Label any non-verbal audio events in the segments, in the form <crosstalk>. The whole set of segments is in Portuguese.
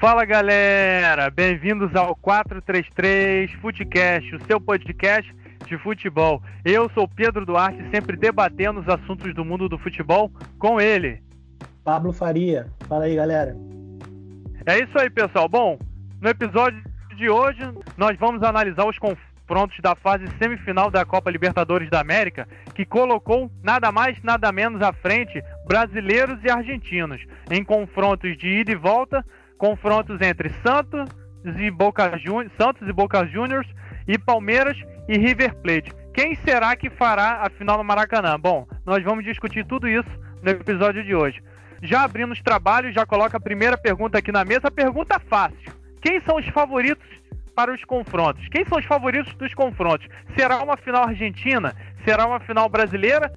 Fala galera, bem-vindos ao 433 Futecast, o seu podcast de futebol. Eu sou Pedro Duarte, sempre debatendo os assuntos do mundo do futebol com ele. Pablo Faria, fala aí galera. É isso aí pessoal. Bom, no episódio de hoje nós vamos analisar os confrontos da fase semifinal da Copa Libertadores da América, que colocou nada mais, nada menos à frente brasileiros e argentinos em confrontos de ida e volta confrontos entre Santos e Boca Juniors, Santos e Boca Juniors e Palmeiras e River Plate. Quem será que fará a final no Maracanã? Bom, nós vamos discutir tudo isso no episódio de hoje. Já abrindo os trabalhos, já coloca a primeira pergunta aqui na mesa. Pergunta fácil: quem são os favoritos para os confrontos? Quem são os favoritos dos confrontos? Será uma final argentina? Será uma final brasileira?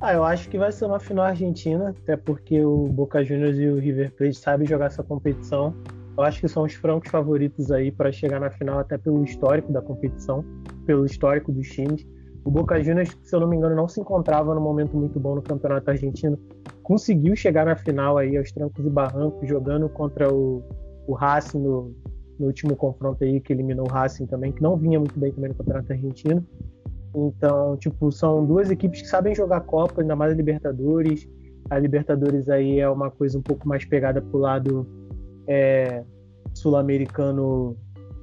Ah, eu acho que vai ser uma final argentina, até porque o Boca Juniors e o River Plate sabem jogar essa competição. Eu acho que são os francos favoritos aí para chegar na final, até pelo histórico da competição, pelo histórico dos times. O Boca Juniors, se eu não me engano, não se encontrava num momento muito bom no campeonato argentino. Conseguiu chegar na final aí aos trancos e barrancos, jogando contra o, o Racing no, no último confronto aí, que eliminou o Racing também, que não vinha muito bem também no campeonato argentino. Então, tipo, são duas equipes que sabem jogar Copa, ainda mais a Libertadores. A Libertadores aí é uma coisa um pouco mais pegada pro lado é, sul-americano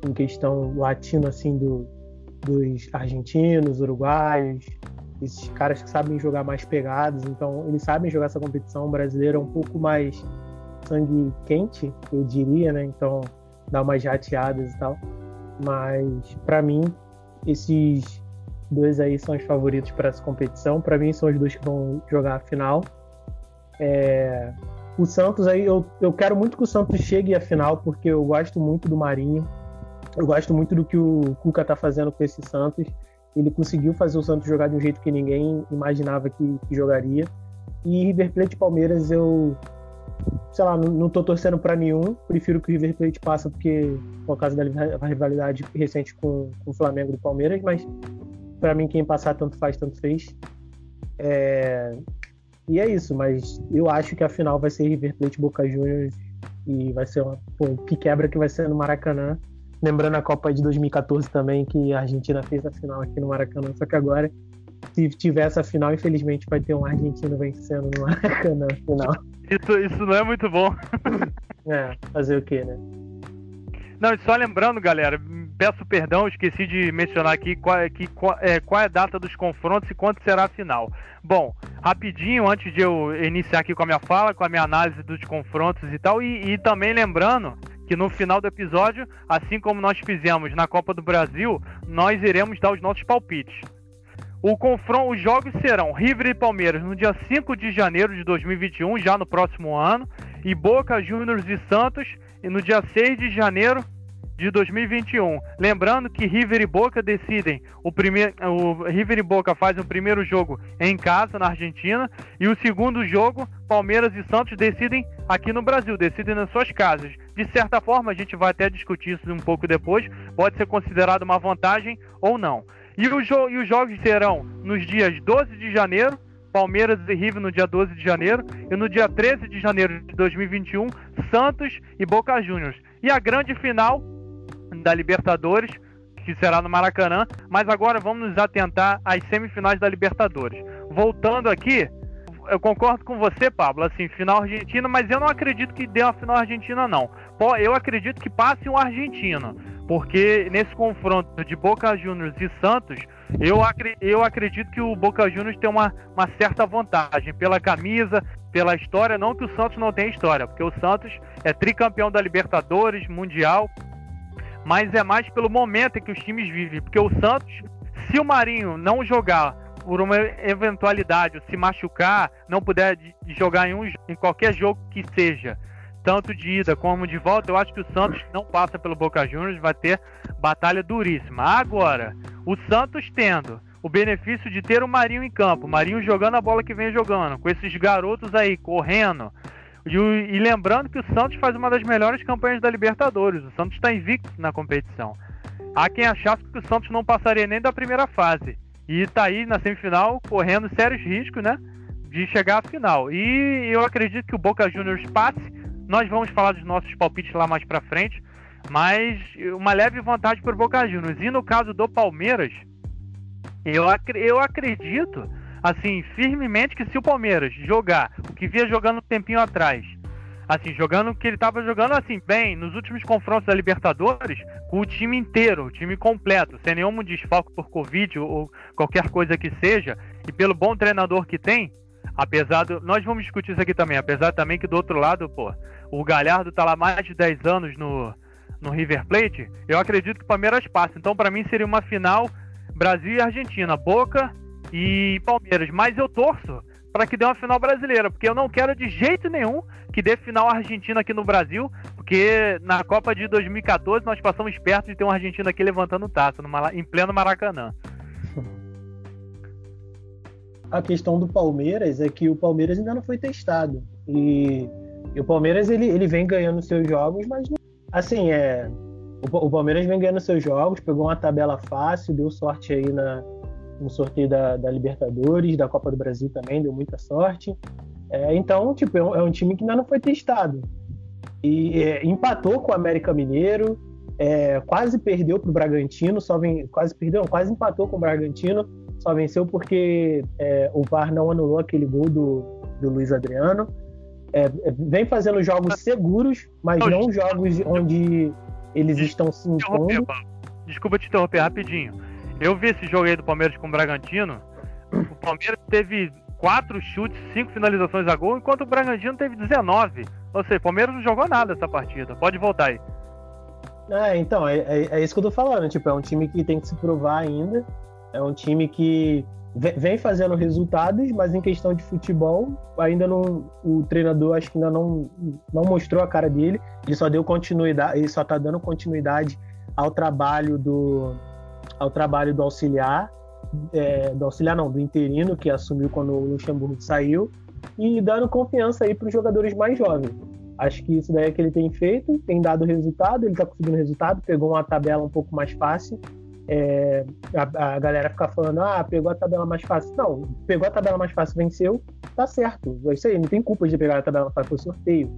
em questão latino, assim, do, dos argentinos, uruguaios, esses caras que sabem jogar mais pegados, então eles sabem jogar essa competição. O brasileiro é um pouco mais sangue quente, eu diria, né? Então dá umas jateadas e tal. Mas para mim, esses dois aí são os favoritos para essa competição. Para mim, são os dois que vão jogar a final. É... O Santos aí, eu, eu quero muito que o Santos chegue à final, porque eu gosto muito do Marinho. Eu gosto muito do que o Cuca tá fazendo com esse Santos. Ele conseguiu fazer o Santos jogar de um jeito que ninguém imaginava que, que jogaria. E River Plate e Palmeiras, eu, sei lá, não, não tô torcendo para nenhum. Prefiro que o River Plate passe, porque por causa da rivalidade recente com, com o Flamengo e o Palmeiras, mas para mim quem passar tanto faz, tanto fez. É... E é isso, mas eu acho que a final vai ser River Plate Boca Juniors e vai ser uma pô, que quebra que vai ser no Maracanã. Lembrando a Copa de 2014 também, que a Argentina fez a final aqui no Maracanã, só que agora, se tiver essa final, infelizmente vai ter um argentino vencendo no Maracanã final. Isso, isso não é muito bom. é, fazer o quê, né? Não, só lembrando, galera, peço perdão, esqueci de mencionar aqui qual, é, que, qual, é, qual é a data dos confrontos e quando será a final. Bom, rapidinho, antes de eu iniciar aqui com a minha fala, com a minha análise dos confrontos e tal, e, e também lembrando que no final do episódio, assim como nós fizemos na Copa do Brasil, nós iremos dar os nossos palpites. O confronto, os jogos serão River e Palmeiras no dia 5 de janeiro de 2021, já no próximo ano, e Boca Juniors e Santos e no dia 6 de janeiro de 2021. Lembrando que River e Boca decidem o primeiro, o River e Boca faz o primeiro jogo em casa na Argentina e o segundo jogo Palmeiras e Santos decidem aqui no Brasil, decidem nas suas casas. De certa forma, a gente vai até discutir isso um pouco depois, pode ser considerado uma vantagem ou não. E, o e os jogos serão nos dias 12 de janeiro, Palmeiras e River no dia 12 de janeiro, e no dia 13 de janeiro de 2021, Santos e Boca Juniors. E a grande final da Libertadores, que será no Maracanã. Mas agora vamos nos atentar às semifinais da Libertadores. Voltando aqui, eu concordo com você, Pablo, assim, final argentina, mas eu não acredito que dê uma final argentina, não. Eu acredito que passe um argentino, porque nesse confronto de Boca Juniors e Santos, eu, eu acredito que o Boca Juniors tem uma, uma certa vantagem pela camisa, pela história, não que o Santos não tenha história, porque o Santos é tricampeão da Libertadores, Mundial, mas é mais pelo momento em que os times vivem. Porque o Santos, se o Marinho não jogar por uma eventualidade, ou se machucar, não puder jogar em, um, em qualquer jogo que seja, tanto de ida como de volta, eu acho que o Santos não passa pelo Boca Juniors, vai ter batalha duríssima. Agora, o Santos tendo o benefício de ter o Marinho em campo, o Marinho jogando a bola que vem jogando, com esses garotos aí correndo, e, e, lembrando que o Santos faz uma das melhores campanhas da Libertadores. O Santos está invicto na competição. Há quem achasse que o Santos não passaria nem da primeira fase. E está aí na semifinal correndo sérios riscos, né? De chegar à final. E eu acredito que o Boca Juniors passe Nós vamos falar dos nossos palpites lá mais para frente, mas uma leve vantagem para o Boca Juniors. E no caso do Palmeiras, eu, eu acredito, assim, firmemente que se o Palmeiras jogar o que via jogando um tempinho atrás, assim, jogando o que ele estava jogando assim, bem, nos últimos confrontos da Libertadores, com o time inteiro, o time completo, sem nenhum desfalque por Covid ou qualquer coisa que seja, e pelo bom treinador que tem, apesar do. Nós vamos discutir isso aqui também, apesar também que do outro lado, pô, o Galhardo tá lá mais de 10 anos no, no River Plate, eu acredito que o Palmeiras passa. Então, para mim, seria uma final Brasil e Argentina, Boca e Palmeiras. Mas eu torço para que dê uma final brasileira, porque eu não quero de jeito nenhum que dê final Argentina aqui no Brasil, porque na Copa de 2014 nós passamos perto de ter um Argentina aqui levantando taça no, em pleno Maracanã. A questão do Palmeiras é que o Palmeiras ainda não foi testado. E, e o Palmeiras ele, ele vem ganhando seus jogos, mas assim, é. O, o Palmeiras vem ganhando seus jogos, pegou uma tabela fácil, deu sorte aí na, no sorteio da, da, Libertadores, da Copa do Brasil também, deu muita sorte. É, então, tipo, é um, é um, time que ainda não foi testado. E é, empatou com o América Mineiro, é, quase perdeu para o Bragantino, só vem, quase perdeu, quase empatou com o Bragantino, só venceu porque é, o VAR não anulou aquele gol do, do Luiz Adriano. É, vem fazendo jogos seguros, mas não jogos onde eles estão se impondo. Desculpa te interromper rapidinho eu vi esse jogo aí do Palmeiras com o Bragantino. O Palmeiras teve quatro chutes, cinco finalizações a gol, enquanto o Bragantino teve 19. Ou seja, o Palmeiras não jogou nada essa partida. Pode voltar aí. É, então, é, é, é, isso que eu tô falando. Tipo, é um time que tem que se provar ainda. É um time que vem fazendo resultados, mas em questão de futebol, ainda não. O treinador acho que ainda não, não mostrou a cara dele. Ele só deu continuidade, ele só tá dando continuidade ao trabalho do, ao trabalho do auxiliar, é, do auxiliar não, do interino, que assumiu quando o Luxemburgo saiu, e dando confiança aí para os jogadores mais jovens. Acho que isso daí é que ele tem feito, tem dado resultado, ele está conseguindo resultado, pegou uma tabela um pouco mais fácil. É, a, a, galera fica falando, ah, pegou a tabela mais fácil. Não, pegou a tabela mais fácil, venceu, tá certo. É isso aí, não tem culpa de pegar a tabela mais fácil, foi sorteio.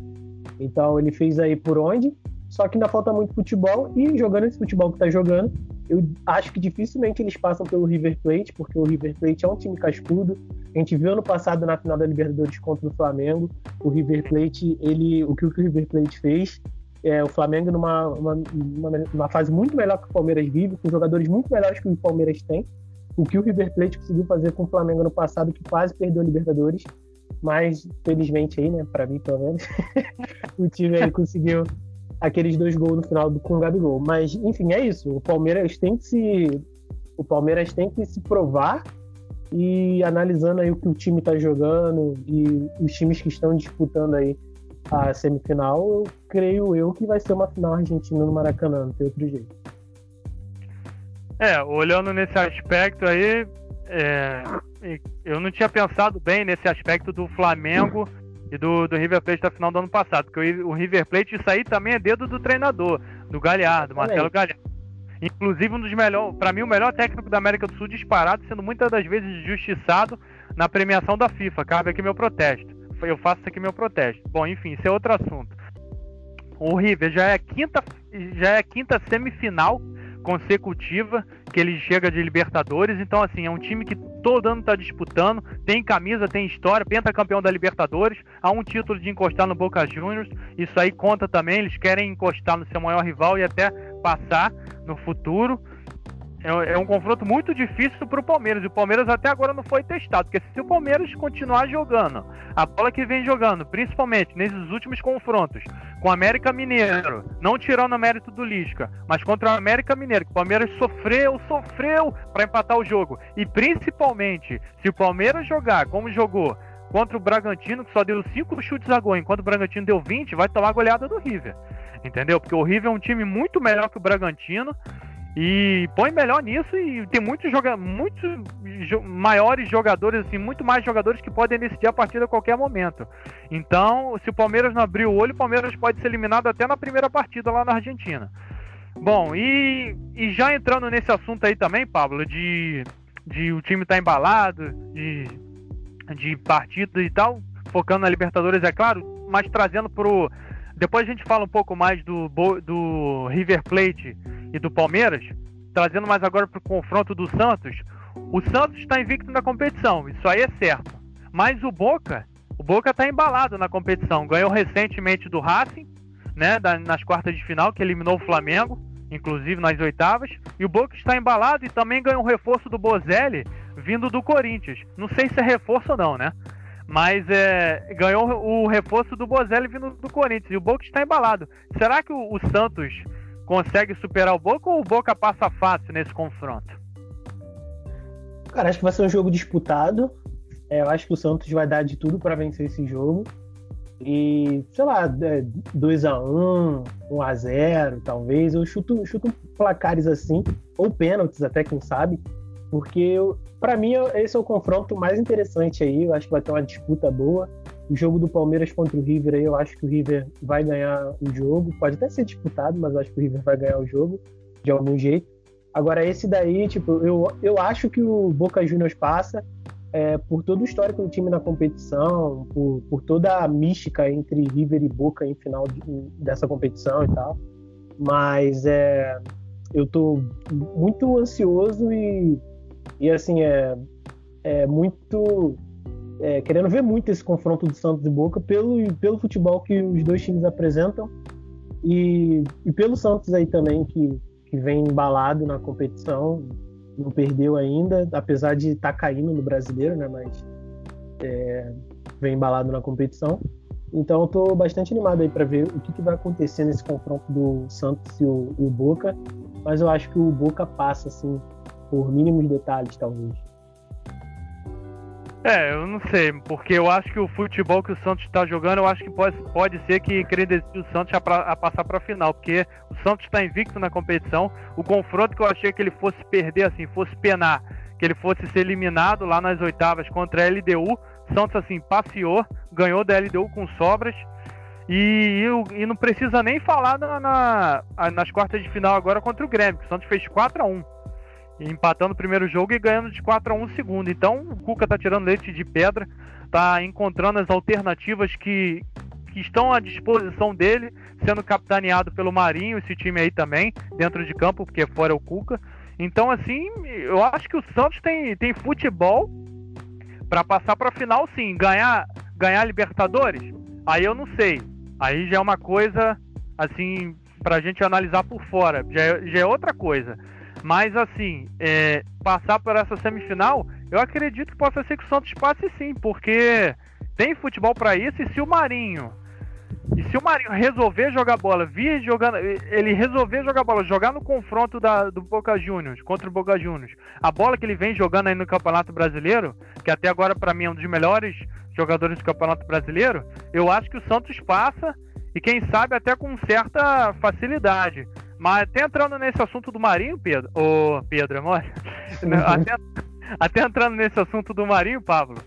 Então ele fez aí por onde, só que ainda falta muito futebol, e jogando esse futebol que tá jogando, eu acho que dificilmente eles passam pelo River Plate, porque o River Plate é um time cascudo. A gente viu ano passado na final da Libertadores contra o Flamengo, o River Plate, ele, o que o River Plate fez, é, o Flamengo numa uma, uma, uma, fase muito melhor que o Palmeiras vive, com jogadores muito melhores que o Palmeiras tem. O que o River Plate conseguiu fazer com o Flamengo no passado, que quase perdeu a Libertadores, mas felizmente aí, né, para mim pelo menos, <laughs> o time aí conseguiu aqueles dois gols no final com o Gabigol. Mas, enfim, é isso. O Palmeiras tem que se. O Palmeiras tem que se provar e analisando aí o que o time está jogando e os times que estão disputando aí a semifinal, eu creio eu que vai ser uma final argentina no Maracanã, não tem outro jeito. É, olhando nesse aspecto aí, é, eu não tinha pensado bem nesse aspecto do Flamengo e do, do River Plate da final do ano passado, porque o, o River Plate, isso aí também é dedo do treinador, do Galhardo, Marcelo Galhardo. Inclusive um dos melhores, para mim o melhor técnico da América do Sul disparado, sendo muitas das vezes justiçado na premiação da FIFA. Cabe aqui meu protesto. Eu faço aqui meu protesto. Bom, enfim, isso é outro assunto. O River já é a quinta, já é a quinta semifinal consecutiva que ele chega de Libertadores. Então, assim, é um time que todo ano está disputando, tem camisa, tem história, pentacampeão da Libertadores, há um título de encostar no Boca Juniors. Isso aí conta também, eles querem encostar no seu maior rival e até passar no futuro. É, é um confronto muito difícil para o Palmeiras. E o Palmeiras até agora não foi testado. Porque se o Palmeiras continuar jogando a bola que vem jogando, principalmente nesses últimos confrontos, com o América Mineiro, não tirando o mérito do Lisca, mas contra o América Mineiro, que o Palmeiras sofreu, sofreu para empatar o jogo. E principalmente, se o Palmeiras jogar como jogou contra o Bragantino, que só deu 5 chutes a gol, enquanto o Bragantino deu 20, vai tomar a goleada do River. Entendeu? Porque o River é um time muito melhor que o Bragantino. E põe melhor nisso e tem muitos, joga muitos jo maiores jogadores, assim, muito mais jogadores que podem decidir a partida a qualquer momento. Então, se o Palmeiras não abrir o olho, o Palmeiras pode ser eliminado até na primeira partida lá na Argentina. Bom, e, e já entrando nesse assunto aí também, Pablo, de, de o time estar tá embalado, de, de partida e tal, focando na Libertadores, é claro, mas trazendo pro depois a gente fala um pouco mais do, do River Plate e do Palmeiras, trazendo mais agora para o confronto do Santos. O Santos está invicto na competição, isso aí é certo. Mas o Boca, o Boca está embalado na competição. Ganhou recentemente do Racing, né, nas quartas de final, que eliminou o Flamengo, inclusive nas oitavas. E o Boca está embalado e também ganhou um reforço do Bozelli, vindo do Corinthians. Não sei se é reforço ou não, né? Mas é, ganhou o reforço do Bozelli vindo do Corinthians. E o Boca está embalado. Será que o, o Santos consegue superar o Boca ou o Boca passa fácil nesse confronto? Cara, acho que vai ser um jogo disputado. É, eu acho que o Santos vai dar de tudo para vencer esse jogo. E, sei lá, 2x1, 1x0, talvez. Eu chuto, chuto placares assim, ou pênaltis até, quem sabe. Porque, para mim, esse é o confronto mais interessante aí. Eu acho que vai ter uma disputa boa. O jogo do Palmeiras contra o River aí, eu acho que o River vai ganhar o jogo. Pode até ser disputado, mas eu acho que o River vai ganhar o jogo de algum jeito. Agora, esse daí, tipo, eu, eu acho que o Boca Juniors passa é, por todo o histórico do time na competição, por, por toda a mística entre River e Boca em final de, dessa competição e tal. Mas é, eu tô muito ansioso e, e assim, é, é muito é, querendo ver muito esse confronto do Santos e Boca pelo, pelo futebol que os dois times apresentam e, e pelo Santos aí também que, que vem embalado na competição, não perdeu ainda, apesar de estar tá caindo no brasileiro, né? Mas é, vem embalado na competição. Então eu tô bastante animado aí para ver o que, que, vai acontecer nesse confronto do Santos e o, e o Boca. Mas eu acho que o Boca passa assim por mínimos detalhes, talvez. É, eu não sei, porque eu acho que o futebol que o Santos está jogando, eu acho que pode, pode ser que credencie o Santos a, pra, a passar para a final, porque o Santos está invicto na competição. O confronto que eu achei que ele fosse perder, assim, fosse penar, que ele fosse ser eliminado lá nas oitavas contra a LDU, Santos, assim, passeou, ganhou da LDU com sobras. E, e, e não precisa nem falar na, na, nas quartas de final agora contra o Grêmio, que o Santos fez 4 a 1 empatando o primeiro jogo e ganhando de 4 a 1 o segundo. Então o Cuca tá tirando leite de pedra, tá encontrando as alternativas que, que estão à disposição dele, sendo capitaneado pelo Marinho, esse time aí também, dentro de campo, porque fora é o Cuca. Então, assim, eu acho que o Santos tem, tem futebol para passar para final, sim. Ganhar, ganhar Libertadores, aí eu não sei. Aí já é uma coisa, assim, para a gente analisar por fora. Já é, já é outra coisa. Mas assim, é, passar por essa semifinal, eu acredito que possa ser que o Santos passe sim, porque tem futebol para isso. E se o Marinho, e se o Marinho resolver jogar bola, vir jogando, ele resolver jogar bola, jogar no confronto da, do Boca Juniors contra o Boca Juniors, a bola que ele vem jogando aí no Campeonato Brasileiro, que até agora para mim é um dos melhores jogadores do Campeonato Brasileiro, eu acho que o Santos passa e quem sabe até com certa facilidade. Mas até entrando nesse assunto do Marinho, Pedro. Ô, Pedro, amor. <laughs> até, até entrando nesse assunto do Marinho, Pablo.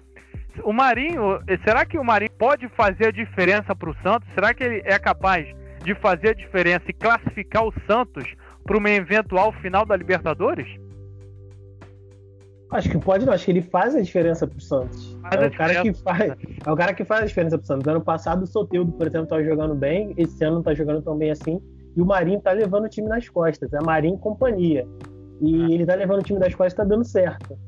O Marinho, será que o Marinho pode fazer a diferença para o Santos? Será que ele é capaz de fazer a diferença e classificar o Santos para uma eventual final da Libertadores? Acho que pode não, acho que ele faz a diferença pro Santos. Faz é o cara que faz, é o cara que faz a diferença pro Santos. Ano passado o Soteudo, por exemplo, estava jogando bem, esse ano não tá jogando tão bem assim. E o Marinho tá levando o time nas costas. É Marinho e companhia. E ah. ele tá levando o time nas costas e tá dando certo.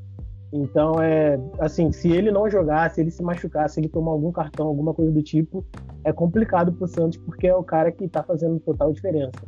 Então, é assim, se ele não jogar, se ele se machucar, se ele tomar algum cartão, alguma coisa do tipo, é complicado pro Santos, porque é o cara que tá fazendo total diferença.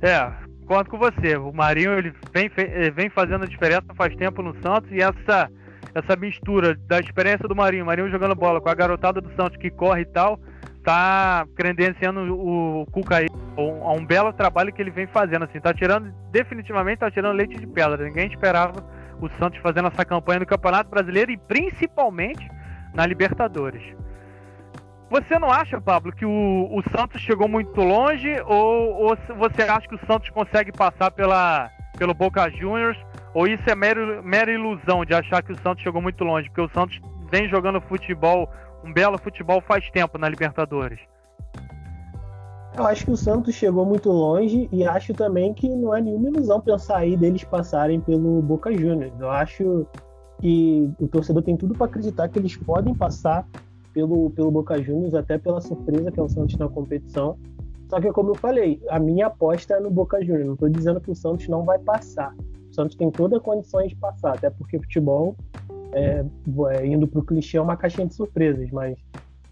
É, concordo com você. O Marinho ele vem, vem fazendo a diferença faz tempo no Santos e essa, essa mistura da experiência do Marinho, Marinho jogando bola com a garotada do Santos que corre e tal, tá credenciando o Cuca aí a um belo trabalho que ele vem fazendo, assim, tá tirando, definitivamente tá tirando leite de pedra. Ninguém esperava o Santos fazendo essa campanha no Campeonato Brasileiro e principalmente na Libertadores. Você não acha, Pablo, que o, o Santos chegou muito longe ou, ou você acha que o Santos consegue passar pela, pelo Boca Juniors ou isso é mera, mera ilusão de achar que o Santos chegou muito longe? Porque o Santos vem jogando futebol um belo futebol faz tempo na Libertadores. Eu acho que o Santos chegou muito longe e acho também que não é nenhuma ilusão pensar aí deles passarem pelo Boca Juniors. Eu acho que o torcedor tem tudo para acreditar que eles podem passar pelo, pelo Boca Juniors, até pela surpresa que é o Santos na competição. Só que, como eu falei, a minha aposta é no Boca Juniors. Não estou dizendo que o Santos não vai passar. O Santos tem toda a condição de passar, até porque futebol, é, é, indo para o clichê, é uma caixinha de surpresas. Mas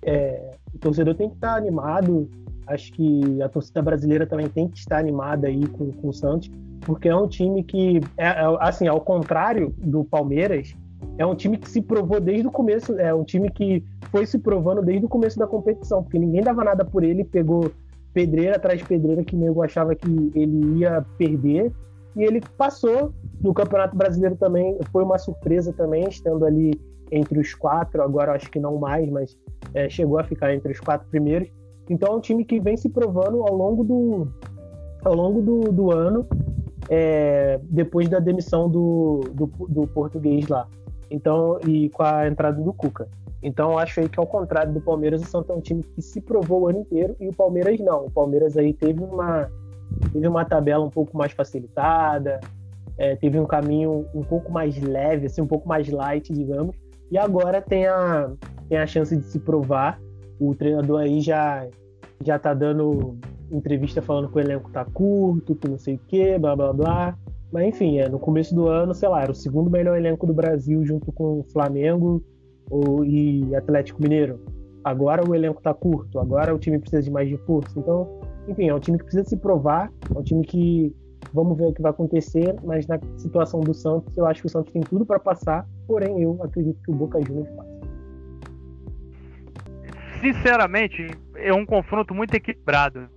é, o torcedor tem que estar animado. Acho que a torcida brasileira também tem que estar animada aí com, com o Santos, porque é um time que, é, é, assim, ao contrário do Palmeiras, é um time que se provou desde o começo, é um time que foi se provando desde o começo da competição, porque ninguém dava nada por ele, pegou pedreira atrás de pedreira que nego achava que ele ia perder, e ele passou no Campeonato Brasileiro também, foi uma surpresa também, estando ali entre os quatro, agora acho que não mais, mas é, chegou a ficar entre os quatro primeiros. Então é um time que vem se provando ao longo do, ao longo do, do ano, é, depois da demissão do, do, do, português lá. Então, e com a entrada do Cuca. Então, acho aí que ao contrário do Palmeiras, o Santos é um time que se provou o ano inteiro e o Palmeiras não. O Palmeiras aí teve uma, teve uma tabela um pouco mais facilitada, é, teve um caminho um pouco mais leve, assim, um pouco mais light, digamos. E agora tem a, tem a chance de se provar. O treinador aí já já tá dando entrevista falando que o elenco tá curto, que não sei o que, blá blá blá. Mas enfim, é, no começo do ano, sei lá, era o segundo melhor elenco do Brasil junto com o Flamengo ou, e Atlético Mineiro. Agora o elenco tá curto, agora o time precisa de mais reforço. Então, enfim, é um time que precisa se provar, é um time que vamos ver o que vai acontecer, mas na situação do Santos, eu acho que o Santos tem tudo para passar, porém eu acredito que o Boca Juniors passa. Sinceramente, é um confronto muito equilibrado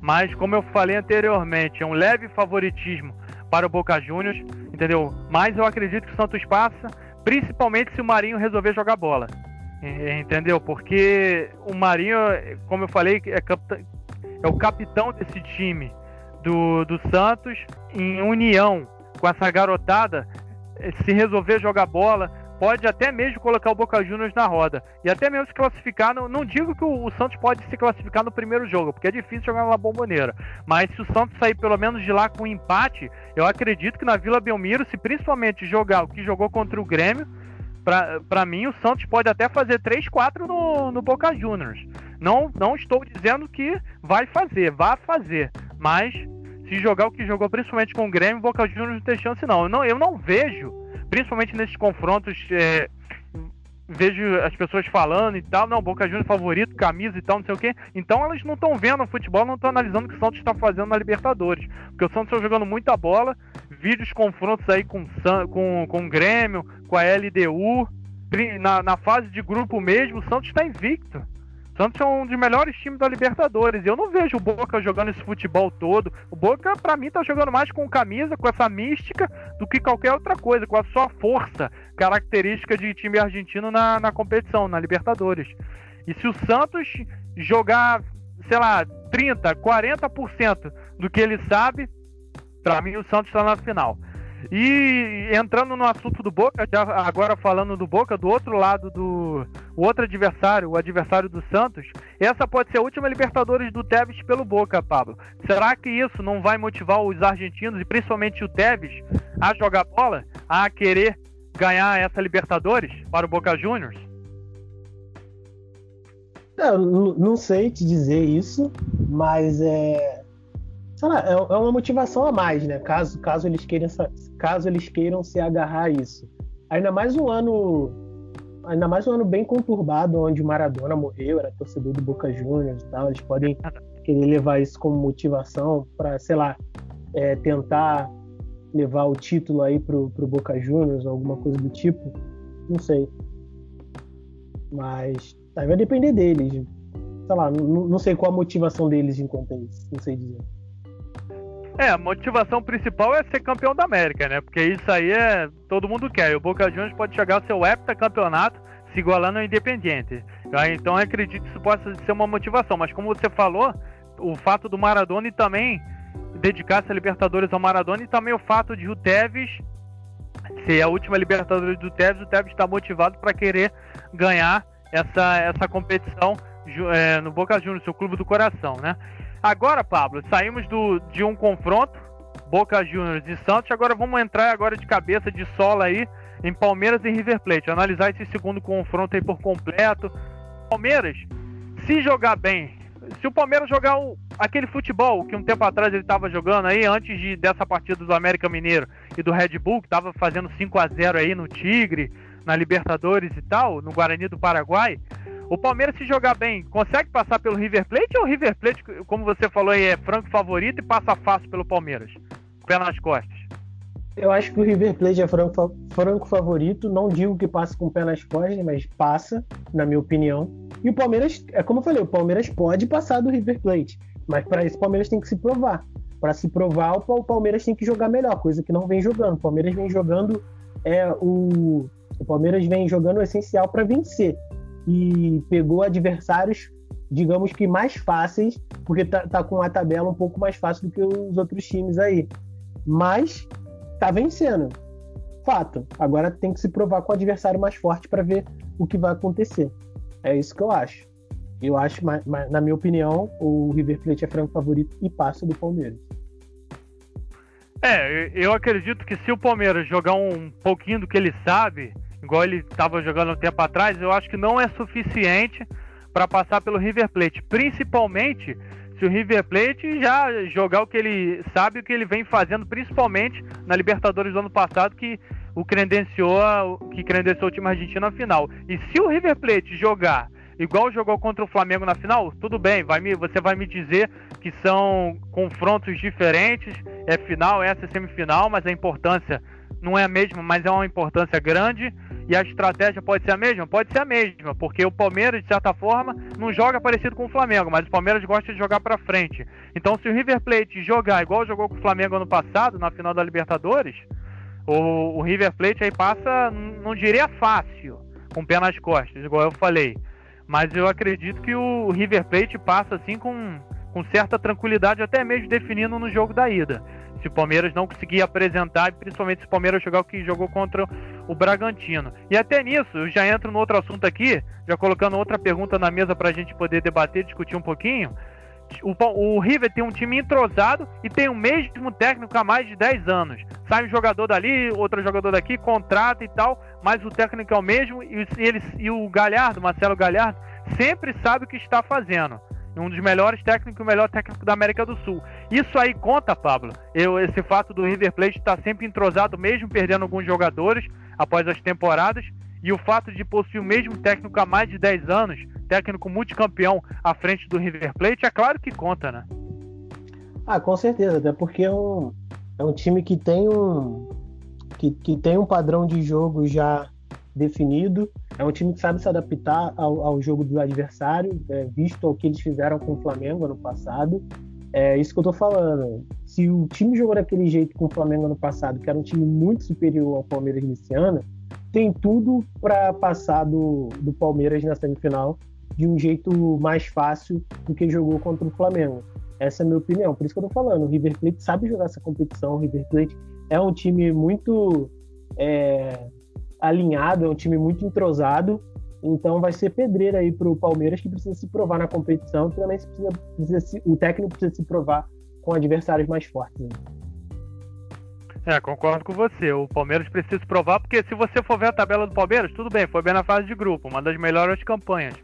mas como eu falei anteriormente, é um leve favoritismo para o Boca Juniors, entendeu? Mas eu acredito que o Santos passa, principalmente se o Marinho resolver jogar bola, entendeu? Porque o Marinho, como eu falei, é, é o capitão desse time do, do Santos, em união com essa garotada, se resolver jogar bola, pode até mesmo colocar o Boca Juniors na roda. E até mesmo se classificar. Não, não digo que o, o, Santos pode se classificar no primeiro jogo, porque é difícil jogar na bomboneira. Mas se o Santos sair pelo menos de lá com um empate, eu acredito que na Vila Belmiro, se principalmente jogar o que jogou contra o Grêmio, para mim o Santos pode até fazer 3-4 no, no Boca Juniors. Não, não estou dizendo que vai fazer, vá fazer. Mas se jogar o que jogou principalmente com o Grêmio, o Boca Juniors não tem chance não. Eu não, eu não vejo principalmente nesses confrontos, é, vejo as pessoas falando e tal, não, Boca Juniors favorito, camisa e tal, não sei o quê. Então elas não estão vendo o futebol, não estão analisando o que o Santos está fazendo na Libertadores. Porque o Santos está jogando muita bola, vídeos confrontos aí com, com, com o Grêmio, com a LDU. Na, na fase de grupo mesmo, o Santos está invicto. Santos é um dos melhores times da Libertadores. Eu não vejo o Boca jogando esse futebol todo. O Boca, para mim, tá jogando mais com camisa, com essa mística, do que qualquer outra coisa, com a sua força característica de time argentino na, na competição, na Libertadores. E se o Santos jogar, sei lá, 30, 40% do que ele sabe, para mim o Santos está na final. E entrando no assunto do Boca, agora falando do Boca, do outro lado do o outro adversário, o adversário do Santos, essa pode ser a última Libertadores do Tevez pelo Boca, Pablo. Será que isso não vai motivar os argentinos e principalmente o Tevez a jogar bola, a querer ganhar essa Libertadores para o Boca Juniors? Não sei te dizer isso, mas é lá, é, é uma motivação a mais, né? Caso, caso, eles queiram, caso eles queiram se agarrar a isso. Ainda mais um ano. Ainda mais um ano bem conturbado, onde Maradona morreu, era torcedor do Boca Juniors e tal. Eles podem querer levar isso como motivação para, sei lá, é, tentar levar o título aí pro, pro Boca Juniors, alguma coisa do tipo. Não sei. Mas aí vai depender deles. Sei lá, não, não sei qual a motivação deles enquanto isso. Não sei dizer. É, a motivação principal é ser campeão da América, né? Porque isso aí é todo mundo quer. O Boca Juniors pode chegar ao seu heptacampeonato se igualando ao Independiente. Então eu acredito que isso possa ser uma motivação. Mas como você falou, o fato do Maradona e também dedicar-se a Libertadores ao Maradona e também o fato de o Tevez ser a última Libertadores do Tevez, o Tevez está motivado para querer ganhar essa, essa competição é, no Boca Juniors, seu clube do coração, né? Agora, Pablo, saímos do, de um confronto, Boca Juniors e Santos, agora vamos entrar agora de cabeça de sola aí em Palmeiras e River Plate, analisar esse segundo confronto aí por completo, Palmeiras, se jogar bem, se o Palmeiras jogar o, aquele futebol que um tempo atrás ele estava jogando aí, antes de, dessa partida do América Mineiro e do Red Bull, que estava fazendo 5 a 0 aí no Tigre, na Libertadores e tal, no Guarani do Paraguai, o Palmeiras, se jogar bem, consegue passar pelo River Plate ou o River Plate, como você falou aí, é franco favorito e passa fácil pelo Palmeiras? Pé nas costas. Eu acho que o River Plate é franco, franco favorito. Não digo que passa com o pé nas costas, mas passa, na minha opinião. E o Palmeiras, é como eu falei, o Palmeiras pode passar do River Plate. Mas para isso o Palmeiras tem que se provar. Para se provar, o Palmeiras tem que jogar melhor, coisa que não vem jogando. O Palmeiras vem jogando é o, o Palmeiras vem jogando o essencial para vencer e pegou adversários, digamos que mais fáceis, porque tá, tá com a tabela um pouco mais fácil do que os outros times aí. Mas tá vencendo. Fato. Agora tem que se provar com o adversário mais forte para ver o que vai acontecer. É isso que eu acho. Eu acho, na minha opinião, o River Plate é franco favorito e passa do Palmeiras. É, eu acredito que se o Palmeiras jogar um pouquinho do que ele sabe, igual ele estava jogando um tempo atrás, eu acho que não é suficiente para passar pelo River Plate, principalmente se o River Plate já jogar o que ele sabe, o que ele vem fazendo, principalmente na Libertadores do ano passado, que o credenciou, que credenciou o time argentino na final. E se o River Plate jogar igual jogou contra o Flamengo na final, tudo bem, vai me, você vai me dizer que são confrontos diferentes, é final, essa é semifinal, mas a importância não é a mesma, mas é uma importância grande. E a estratégia pode ser a mesma? Pode ser a mesma, porque o Palmeiras, de certa forma, não joga parecido com o Flamengo, mas o Palmeiras gosta de jogar para frente. Então, se o River Plate jogar igual jogou com o Flamengo ano passado, na final da Libertadores, o, o River Plate aí passa, não diria fácil, com o pé nas costas, igual eu falei. Mas eu acredito que o River Plate passa assim com, com certa tranquilidade, até mesmo definindo no jogo da ida se o Palmeiras não conseguir apresentar, principalmente se o Palmeiras jogar o que jogou contra o Bragantino. E até nisso, eu já entro no outro assunto aqui, já colocando outra pergunta na mesa para a gente poder debater, discutir um pouquinho. O, o, River tem um time entrosado e tem o mesmo técnico há mais de 10 anos. Sai um jogador dali, outro jogador daqui, contrata e tal, mas o técnico é o mesmo e, eles, e o Galhardo, Marcelo Galhardo, sempre sabe o que está fazendo um dos melhores técnicos, o melhor técnico da América do Sul. Isso aí conta, Pablo. Eu, esse fato do River Plate estar sempre entrosado, mesmo perdendo alguns jogadores após as temporadas, e o fato de possuir o mesmo técnico há mais de 10 anos, técnico multicampeão à frente do River Plate, é claro que conta, né? Ah, com certeza, até porque é um, é um time que tem um que, que tem um padrão de jogo já definido. É um time que sabe se adaptar ao, ao jogo do adversário, é, visto o que eles fizeram com o Flamengo ano passado. É isso que eu tô falando. Se o time jogou daquele jeito com o Flamengo ano passado, que era um time muito superior ao Palmeiras nesse ano, tem tudo para passar do, do Palmeiras na semifinal de um jeito mais fácil do que jogou contra o Flamengo. Essa é a minha opinião. Por isso que eu tô falando. O River Plate sabe jogar essa competição. O River Plate é um time muito é, alinhado, é um time muito entrosado. Então vai ser pedreira aí para o Palmeiras que precisa se provar na competição, também precisa, precisa se, o técnico precisa se provar com adversários mais fortes. Né? É, concordo com você. O Palmeiras precisa se provar, porque se você for ver a tabela do Palmeiras, tudo bem, foi bem na fase de grupo, uma das melhores campanhas.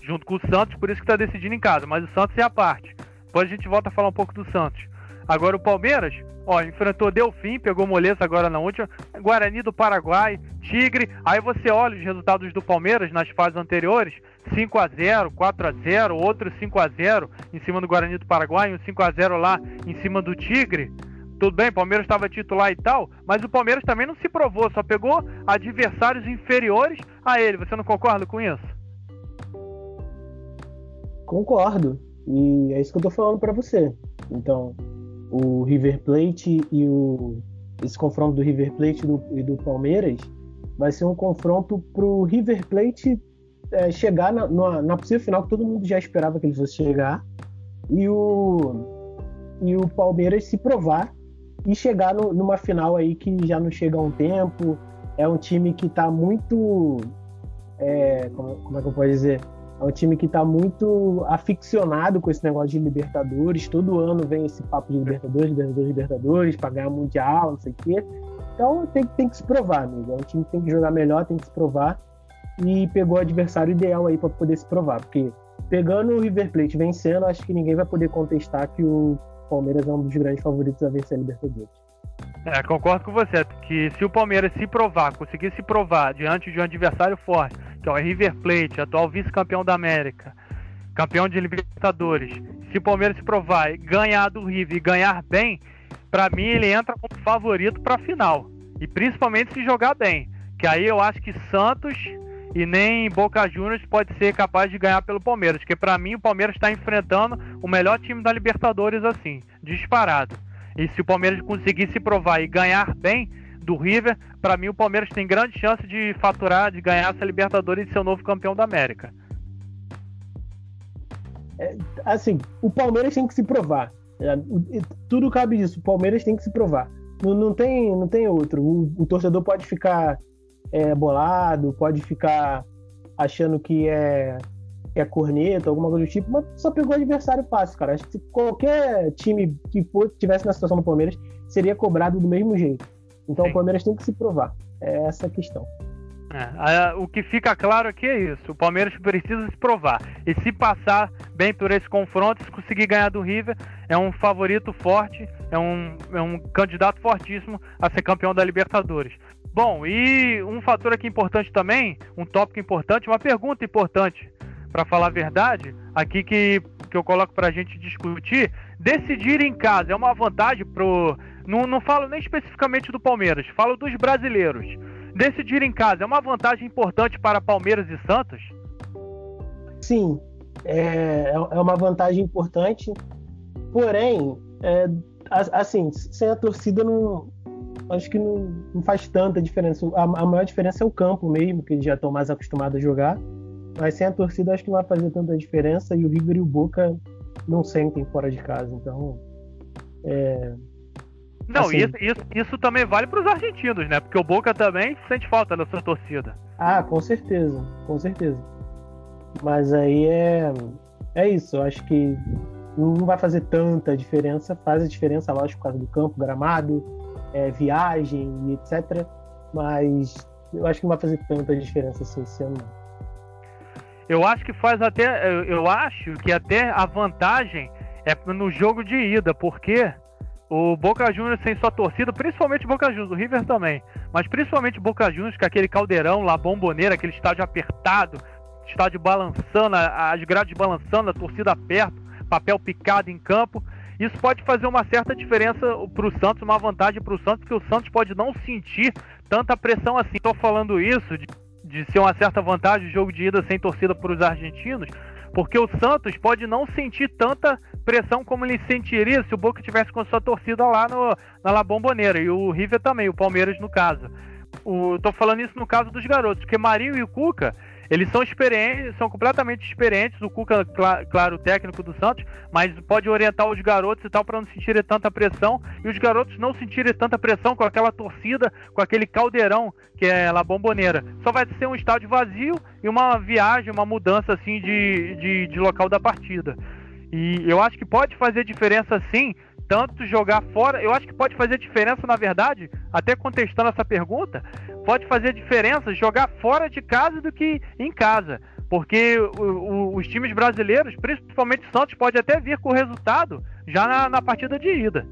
Junto com o Santos, por isso que está decidindo em casa, mas o Santos é a parte. Depois a gente volta a falar um pouco do Santos. Agora o Palmeiras, ó, enfrentou Delfim, pegou moleza agora na última, Guarani do Paraguai, Tigre. Aí você olha os resultados do Palmeiras nas fases anteriores: 5 a 0 4 a 0 outro 5 a 0 em cima do Guarani do Paraguai, um 5 a 0 lá em cima do Tigre. Tudo bem, Palmeiras estava titular e tal, mas o Palmeiras também não se provou, só pegou adversários inferiores a ele. Você não concorda com isso? Concordo. E é isso que eu tô falando para você. Então, o River Plate e o esse confronto do River Plate e do, e do Palmeiras vai ser um confronto para o River Plate é, chegar na, na, na, possível final que todo mundo já esperava que ele fosse chegar e o e o Palmeiras se provar e chegar no, numa final aí que já não chega há um tempo. É um time que está muito é, como, como é que eu posso dizer é um time que está muito aficionado com esse negócio de Libertadores. Todo ano vem esse papo de Libertadores, Libertadores, Libertadores, para ganhar Mundial, não sei o quê. Então tem, tem que se provar, amigo. É um time que tem que jogar melhor, tem que se provar. e pegou o adversário ideal aí para poder se provar. Porque pegando o River Plate vencendo, acho que ninguém vai poder contestar que o Palmeiras é um dos grandes favoritos a vencer a Libertadores. É, concordo com você, que se o Palmeiras se provar, conseguir se provar diante de um adversário forte, que é o River Plate, atual vice-campeão da América, campeão de Libertadores, se o Palmeiras se provar ganhar do River e ganhar bem, para mim ele entra como favorito para a final. E principalmente se jogar bem. Que aí eu acho que Santos e nem Boca Juniors pode ser capaz de ganhar pelo Palmeiras. Porque para mim o Palmeiras está enfrentando o melhor time da Libertadores assim, disparado. E se o Palmeiras conseguir se provar e ganhar bem do River, para mim o Palmeiras tem grande chance de faturar, de ganhar essa Libertadores e ser o novo campeão da América. É, assim, o Palmeiras tem que se provar. É, tudo cabe disso. O Palmeiras tem que se provar. Não, não, tem, não tem outro. O, o torcedor pode ficar é, bolado, pode ficar achando que é, é corneta, alguma coisa do tipo, mas só pegou adversário fácil, cara. Acho que qualquer time que for, tivesse na situação do Palmeiras seria cobrado do mesmo jeito. Então Sim. o Palmeiras tem que se provar. É essa a questão. É, o que fica claro aqui é isso: o Palmeiras precisa se provar. E se passar bem por esse confronto, se conseguir ganhar do River, é um favorito forte, é um, é um candidato fortíssimo a ser campeão da Libertadores. Bom, e um fator aqui importante também, um tópico importante, uma pergunta importante, para falar a verdade, aqui que, que eu coloco para a gente discutir: decidir em casa é uma vantagem pro. Não, não falo nem especificamente do Palmeiras, falo dos brasileiros decidir em casa é uma vantagem importante para Palmeiras e Santos? Sim, é, é uma vantagem importante. Porém, é, assim, sem a torcida não. Acho que não, não faz tanta diferença. A, a, maior diferença é o campo mesmo, que eles já estão mais acostumados a jogar. Mas sem a torcida acho que não vai fazer tanta diferença e o River e o Boca não sentem fora de casa. Então, é, não, assim, isso, isso, isso, também vale para os argentinos, né? Porque o Boca também sente falta da sua torcida. Ah, com certeza, com certeza. Mas aí é, é isso. Eu acho que não vai fazer tanta diferença. Faz a diferença, lógico, por causa do campo, gramado, é, viagem e etc. Mas eu acho que não vai fazer tanta diferença assim esse ano. Eu acho que faz até. Eu acho que até a vantagem é no jogo de ida, porque o Boca Juniors sem sua torcida, principalmente o Boca Juniors, o River também, mas principalmente o Boca Juniors, com aquele caldeirão lá, bomboneira, aquele estádio apertado, estádio balançando, as grades balançando, a torcida perto, papel picado em campo. Isso pode fazer uma certa diferença para o Santos, uma vantagem para o Santos, porque o Santos pode não sentir tanta pressão assim. Estou falando isso de, de ser uma certa vantagem o jogo de ida sem torcida para os argentinos, porque o Santos pode não sentir tanta pressão como ele sentiria se o Boca tivesse com sua torcida lá no, na La Bombonera. E o River também, o Palmeiras no caso. O, tô falando isso no caso dos garotos, porque Marinho e o Cuca eles são experientes, são completamente experientes. O Cuca, claro, o técnico do Santos, mas pode orientar os garotos e tal para não sentirem tanta pressão e os garotos não sentirem tanta pressão com aquela torcida, com aquele caldeirão que é La Bombonera. Só vai ser um estádio vazio e uma viagem, uma mudança assim de, de, de local da partida. E eu acho que pode fazer diferença sim tanto jogar fora, eu acho que pode fazer diferença, na verdade, até contestando essa pergunta, pode fazer diferença jogar fora de casa do que em casa. Porque o, o, os times brasileiros, principalmente o Santos, pode até vir com o resultado já na, na partida de ida.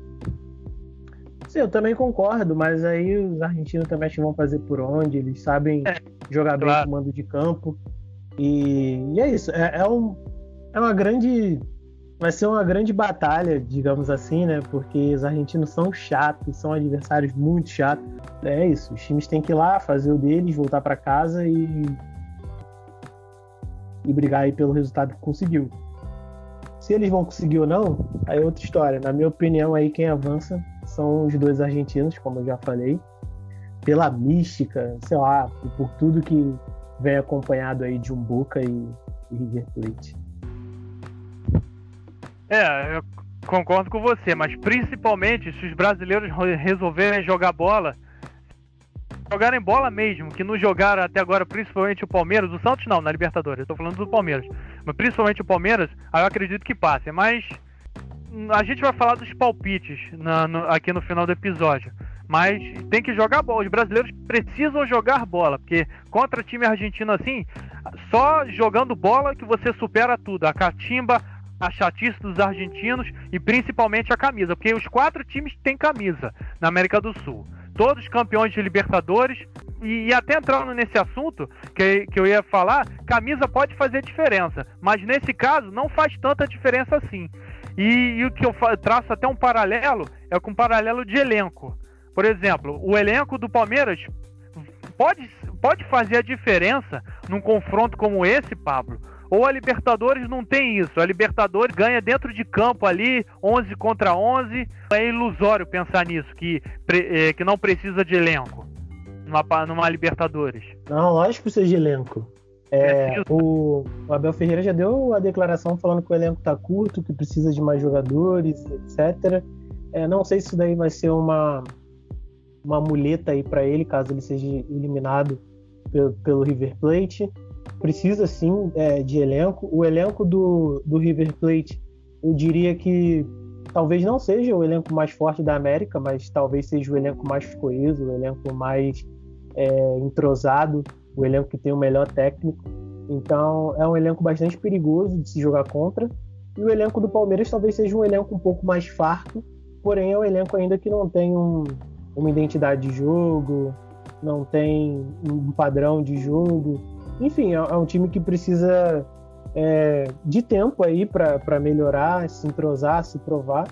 Sim, eu também concordo, mas aí os argentinos também acho que vão fazer por onde, eles sabem é, jogar bem claro. mando de campo. E, e é isso, é, é, um, é uma grande vai ser uma grande batalha, digamos assim, né? Porque os argentinos são chatos, são adversários muito chatos. É isso, os times têm que ir lá, fazer o deles, voltar para casa e e brigar aí pelo resultado que conseguiu. Se eles vão conseguir ou não, aí é outra história. Na minha opinião, aí quem avança são os dois argentinos, como eu já falei, pela mística, sei lá, por tudo que vem acompanhado aí de um Boca e, e River Plate. É, eu concordo com você, mas principalmente se os brasileiros resolverem jogar bola, jogarem bola mesmo, que não jogaram até agora, principalmente o Palmeiras, o Santos não, na Libertadores, eu tô falando do Palmeiras, mas principalmente o Palmeiras, aí eu acredito que passe, mas a gente vai falar dos palpites na, no, aqui no final do episódio. Mas tem que jogar bola. Os brasileiros precisam jogar bola, porque contra time argentino assim, só jogando bola que você supera tudo. A catimba, a chatice dos argentinos e principalmente a camisa, porque os quatro times têm camisa na América do Sul. Todos campeões de Libertadores. E, e até entrando nesse assunto que, que eu ia falar, camisa pode fazer diferença, mas nesse caso não faz tanta diferença assim. E, e o que eu traço até um paralelo é com um paralelo de elenco. Por exemplo, o elenco do Palmeiras pode, pode fazer a diferença num confronto como esse, Pablo. Ou a Libertadores não tem isso. A Libertadores ganha dentro de campo ali, 11 contra 11. É ilusório pensar nisso, que, é, que não precisa de elenco numa, numa Libertadores. Não, lógico que precisa de elenco. É, o, o, Abel Ferreira já deu a declaração falando que o elenco tá curto, que precisa de mais jogadores, etc. É, não sei se isso daí vai ser uma, uma muleta aí para ele, caso ele seja eliminado pelo, pelo River Plate. Precisa sim é, de elenco. O elenco do, do River Plate, eu diria que talvez não seja o elenco mais forte da América, mas talvez seja o elenco mais coeso, o elenco mais é, entrosado o elenco que tem o melhor técnico. Então é um elenco bastante perigoso de se jogar contra. E o elenco do Palmeiras talvez seja um elenco um pouco mais farto, porém é um elenco ainda que não tem um, uma identidade de jogo, não tem um padrão de jogo. Enfim, é, é um time que precisa é, de tempo aí para melhorar, se entrosar, se provar.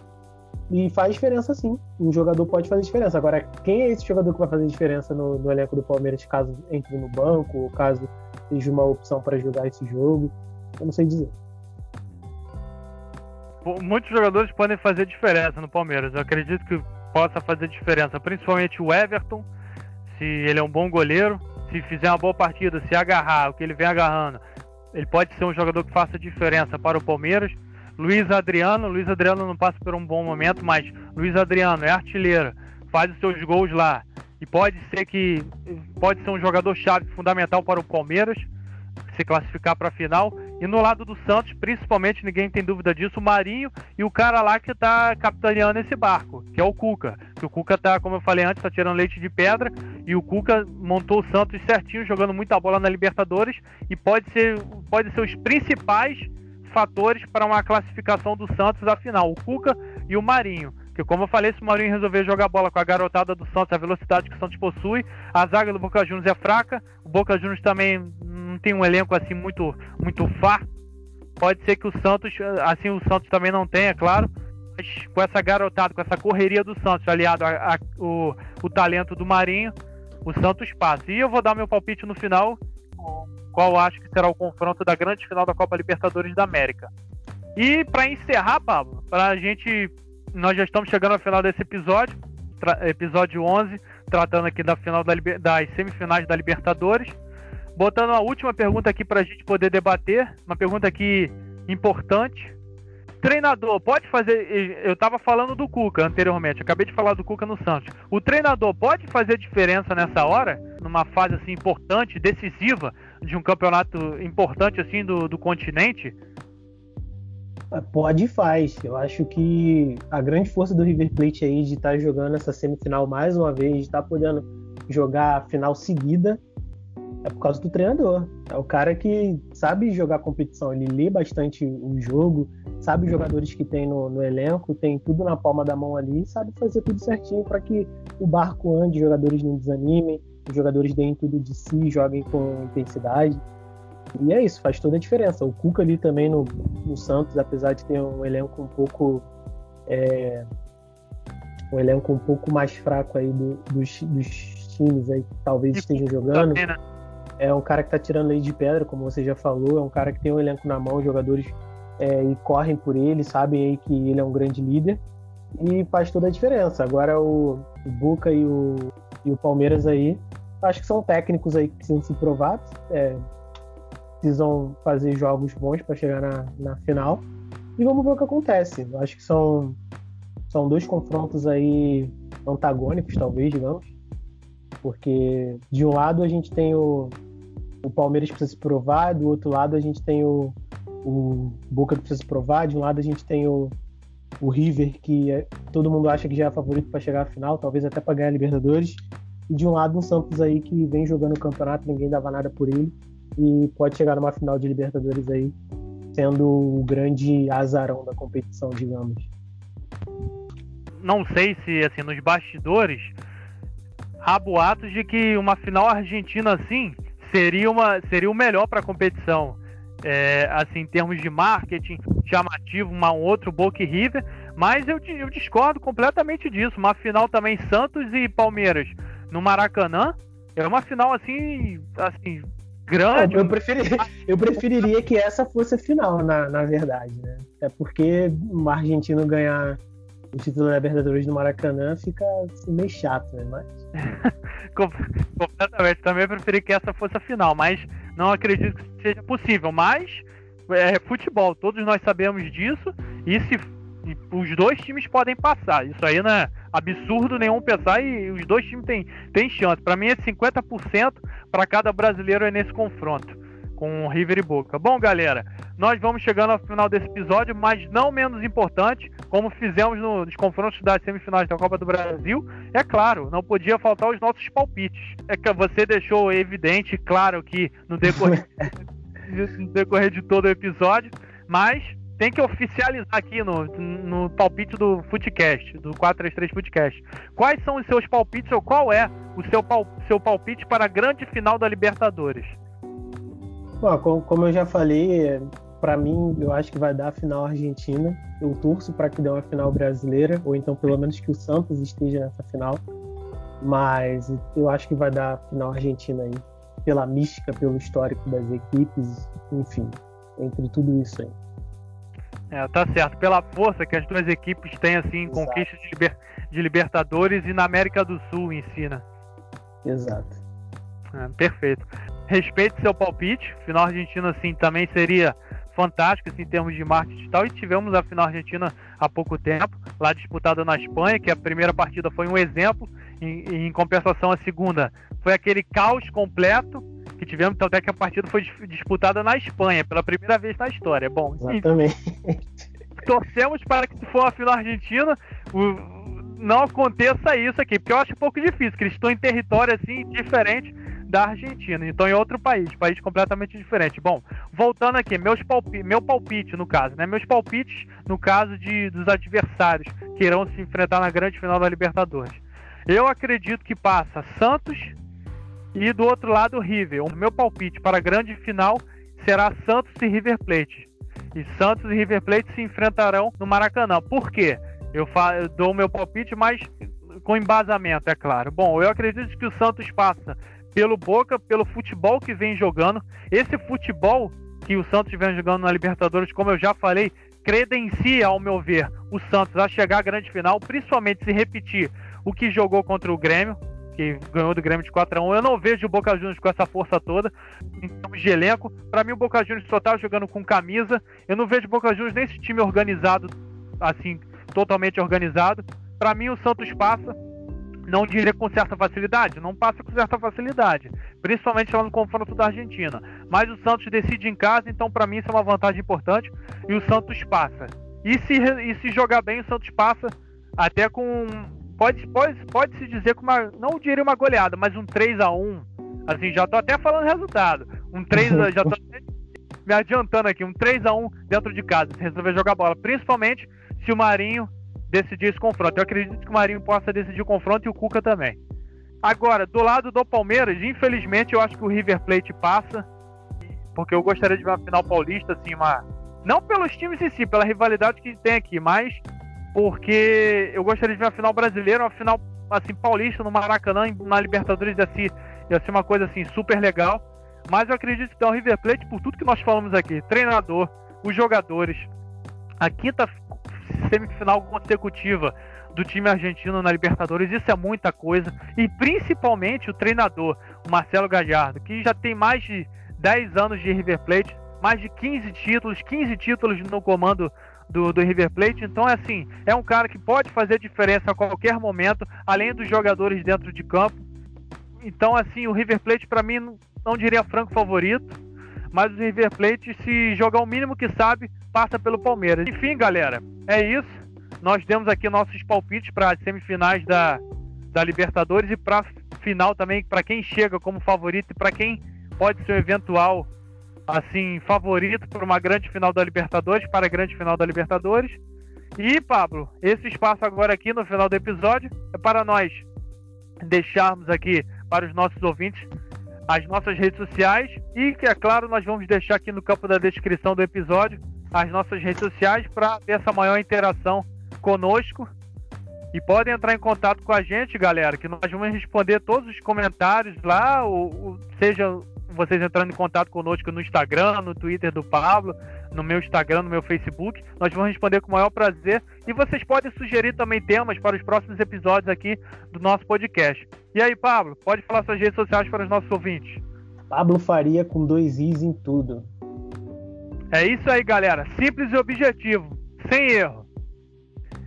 E faz diferença sim. Um jogador pode fazer diferença. Agora, quem é esse jogador que vai fazer diferença no, no elenco do Palmeiras, caso entre no banco, ou caso seja uma opção para jogar esse jogo? Eu não sei dizer. Muitos jogadores podem fazer diferença no Palmeiras. Eu acredito que possa fazer diferença, principalmente o Everton, se ele é um bom goleiro, se fizer uma boa partida, se agarrar o que ele vem agarrando, ele pode ser um jogador que faça diferença para o Palmeiras. Luiz Adriano, Luiz Adriano não passa por um bom momento, mas Luiz Adriano é artilheiro, faz os seus gols lá e pode ser que pode ser um jogador chave fundamental para o Palmeiras se classificar para a final. E no lado do Santos, principalmente, ninguém tem dúvida disso, o Marinho e o cara lá que está capitaneando esse barco, que é o Cuca. Que o Cuca tá, como eu falei antes, tá tirando leite de pedra e o Cuca montou o Santos certinho, jogando muita bola na Libertadores e pode ser, pode ser os principais fatores para uma classificação do Santos à final, o Cuca e o Marinho. Que como eu falei, se o Marinho resolver jogar bola com a garotada do Santos, a velocidade que o Santos possui, a zaga do Boca Juniors é fraca, o Boca Juniors também não tem um elenco assim muito muito farto. Pode ser que o Santos, assim o Santos também não tenha, claro, mas com essa garotada, com essa correria do Santos, aliado ao o talento do Marinho, o Santos passa. E eu vou dar meu palpite no final qual acho que será o confronto da grande final da Copa Libertadores da América. E para encerrar, Pablo, para a gente, nós já estamos chegando ao final desse episódio, episódio 11, tratando aqui da final da, das semifinais da Libertadores. Botando uma última pergunta aqui para a gente poder debater, uma pergunta aqui importante. Treinador pode fazer. Eu estava falando do Cuca anteriormente, acabei de falar do Cuca no Santos. O treinador pode fazer diferença nessa hora, numa fase assim importante, decisiva, de um campeonato importante assim do, do continente? Ah, pode e faz. Eu acho que a grande força do River Plate aí de estar tá jogando essa semifinal mais uma vez, de estar tá podendo jogar a final seguida, é por causa do treinador. É o cara que sabe jogar competição, ele lê bastante o jogo, sabe os jogadores que tem no, no elenco, tem tudo na palma da mão ali, sabe fazer tudo certinho para que o barco ande, os jogadores não desanimem, os jogadores deem tudo de si, joguem com intensidade. E é isso, faz toda a diferença. O Cuca ali também no, no Santos, apesar de ter um elenco um pouco. É, um elenco um pouco mais fraco aí do, dos, dos times aí que talvez estejam jogando. Né? É um cara que tá tirando lei de pedra, como você já falou, é um cara que tem um elenco na mão, os jogadores é, e correm por ele, sabem aí que ele é um grande líder e faz toda a diferença. Agora o, o Boca e o, e o Palmeiras aí, acho que são técnicos aí que precisam se provar, é, precisam fazer jogos bons para chegar na, na final e vamos ver o que acontece. Acho que são, são dois confrontos aí antagônicos, talvez, digamos, porque de um lado a gente tem o, o Palmeiras que precisa se provar, do outro lado a gente tem o, o Boca que precisa se provar, de um lado a gente tem o, o River, que é, todo mundo acha que já é favorito para chegar à final, talvez até para ganhar a Libertadores. E de um lado, um Santos aí que vem jogando o campeonato, ninguém dava nada por ele, e pode chegar numa final de Libertadores aí, sendo o grande azarão da competição, digamos. Não sei se, assim, nos bastidores, há boatos de que uma final argentina assim seria, uma, seria o melhor para a competição. É, assim, em termos de marketing chamativo, uma, um outro Boca River, mas eu, eu discordo completamente disso. Uma final também Santos e Palmeiras no Maracanã é uma final assim, assim grande. Eu, preferi, eu preferiria que essa fosse a final, na, na verdade, né? Até porque o argentino ganhar o título da Libertadores do Maracanã fica assim, meio chato, né? Mas... <laughs> Completamente. Também preferi que essa fosse a final, mas não acredito que seja possível. Mas é futebol, todos nós sabemos disso. E se os dois times podem passar, isso aí não é absurdo nenhum pensar e os dois times têm, têm chance. Para mim é 50% para cada brasileiro nesse confronto com River e Boca. Bom, galera, nós vamos chegando ao final desse episódio, mas não menos importante, como fizemos no, nos confrontos das semifinais da Copa do Brasil, é claro, não podia faltar os nossos palpites. É que você deixou evidente, claro, que no decorrer, <laughs> no decorrer de todo o episódio, mas tem que oficializar aqui no, no palpite do Footcast, do 433 Footcast. Quais são os seus palpites ou qual é o seu, pal, seu palpite para a grande final da Libertadores? Bom, como eu já falei, para mim, eu acho que vai dar a final argentina. Eu torço para que dê uma final brasileira, ou então pelo menos que o Santos esteja nessa final. Mas eu acho que vai dar a final argentina aí, pela mística, pelo histórico das equipes, enfim, entre tudo isso aí. É, tá certo. Pela força que as duas equipes têm, assim, Exato. conquista de, liber... de, Libertadores e na América do Sul em si, né? Exato. É, perfeito. Respeite seu palpite. Final argentino, assim, também seria fantástico assim, em termos de marketing e tal. E tivemos a final argentina há pouco tempo, lá disputada na Espanha, que a primeira partida foi um exemplo. Em, em compensação, a segunda foi aquele caos completo que tivemos, até que a partida foi disputada na Espanha, pela primeira vez na história. Bom, Exatamente. torcemos para que se for a final argentina, não aconteça isso aqui, porque eu acho um pouco difícil, que eles estão em território assim diferente da Argentina, então em outro país, país completamente diferente. Bom, voltando aqui, meus palpi meu palpite no caso, né? Meus palpites no caso de dos adversários que irão se enfrentar na grande final da Libertadores. Eu acredito que passa Santos, e do outro lado, River. O meu palpite para a grande final será Santos e River Plate. E Santos e River Plate se enfrentarão no Maracanã. Por quê? Eu, eu dou o meu palpite, mas com embasamento, é claro. Bom, eu acredito que o Santos passa pelo Boca, pelo futebol que vem jogando. Esse futebol que o Santos vem jogando na Libertadores, como eu já falei, credencia, ao meu ver, o Santos a chegar à grande final, principalmente se repetir o que jogou contra o Grêmio que ganhou do Grêmio de 4 a 1 Eu não vejo o Boca Juniors com essa força toda, em termos de elenco. Para mim, o Boca Juniors só tá jogando com camisa. Eu não vejo o Boca Juniors nem esse time organizado, assim, totalmente organizado. Para mim, o Santos passa, não diria com certa facilidade, não passa com certa facilidade, principalmente lá no confronto da Argentina. Mas o Santos decide em casa, então para mim isso é uma vantagem importante e o Santos passa. E se, e se jogar bem, o Santos passa até com pode, pode, pode se dizer que uma, não diria uma goleada, mas um 3 a 1 Assim, já tô até falando resultado. Um 3 a, já tô me adiantando aqui, um 3 a 1 dentro de casa, se resolver jogar bola, principalmente se o Marinho decidir esse confronto. Eu acredito que o Marinho possa decidir o confronto e o Cuca também. Agora, do lado do Palmeiras, infelizmente eu acho que o River Plate passa, porque eu gostaria de ver uma final paulista assim, uma não pelos times em si, pela rivalidade que tem aqui, mas porque eu gostaria de ver uma final brasileira, uma final assim paulista no Maracanã, na Libertadores ia ser, ia ser uma coisa assim super legal. Mas eu acredito que é o River Plate por tudo que nós falamos aqui, treinador, os jogadores, a quinta semifinal consecutiva do time argentino na Libertadores, isso é muita coisa. E principalmente o treinador, o Marcelo Gallardo, que já tem mais de 10 anos de River Plate, mais de 15 títulos, 15 títulos no comando do, do River Plate. Então, é assim, é um cara que pode fazer diferença a qualquer momento, além dos jogadores dentro de campo. Então, assim, o River Plate, para mim, não, não diria franco favorito, mas o River Plate, se jogar o mínimo que sabe, passa pelo Palmeiras. Enfim, galera, é isso. nós demos aqui nossos palpites para as semifinais da, da Libertadores e para final também, para quem chega como favorito e para quem pode ser um eventual assim favorito para uma grande final da Libertadores, para a grande final da Libertadores. E Pablo, esse espaço agora aqui no final do episódio é para nós deixarmos aqui para os nossos ouvintes as nossas redes sociais e que é claro nós vamos deixar aqui no campo da descrição do episódio as nossas redes sociais para ter essa maior interação conosco e podem entrar em contato com a gente, galera, que nós vamos responder todos os comentários lá, ou, ou, seja vocês entrando em contato conosco no Instagram, no Twitter do Pablo, no meu Instagram, no meu Facebook. Nós vamos responder com o maior prazer. E vocês podem sugerir também temas para os próximos episódios aqui do nosso podcast. E aí, Pablo, pode falar suas redes sociais para os nossos ouvintes. Pablo Faria com dois Is em tudo. É isso aí, galera. Simples e objetivo, sem erro.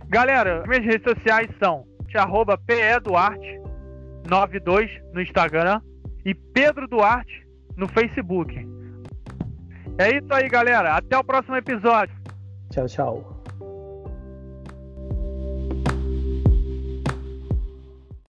Galera, minhas redes sociais são arroba PEDuarte92 no Instagram e Pedro Duarte no Facebook. É isso aí, galera. Até o próximo episódio. Tchau, tchau.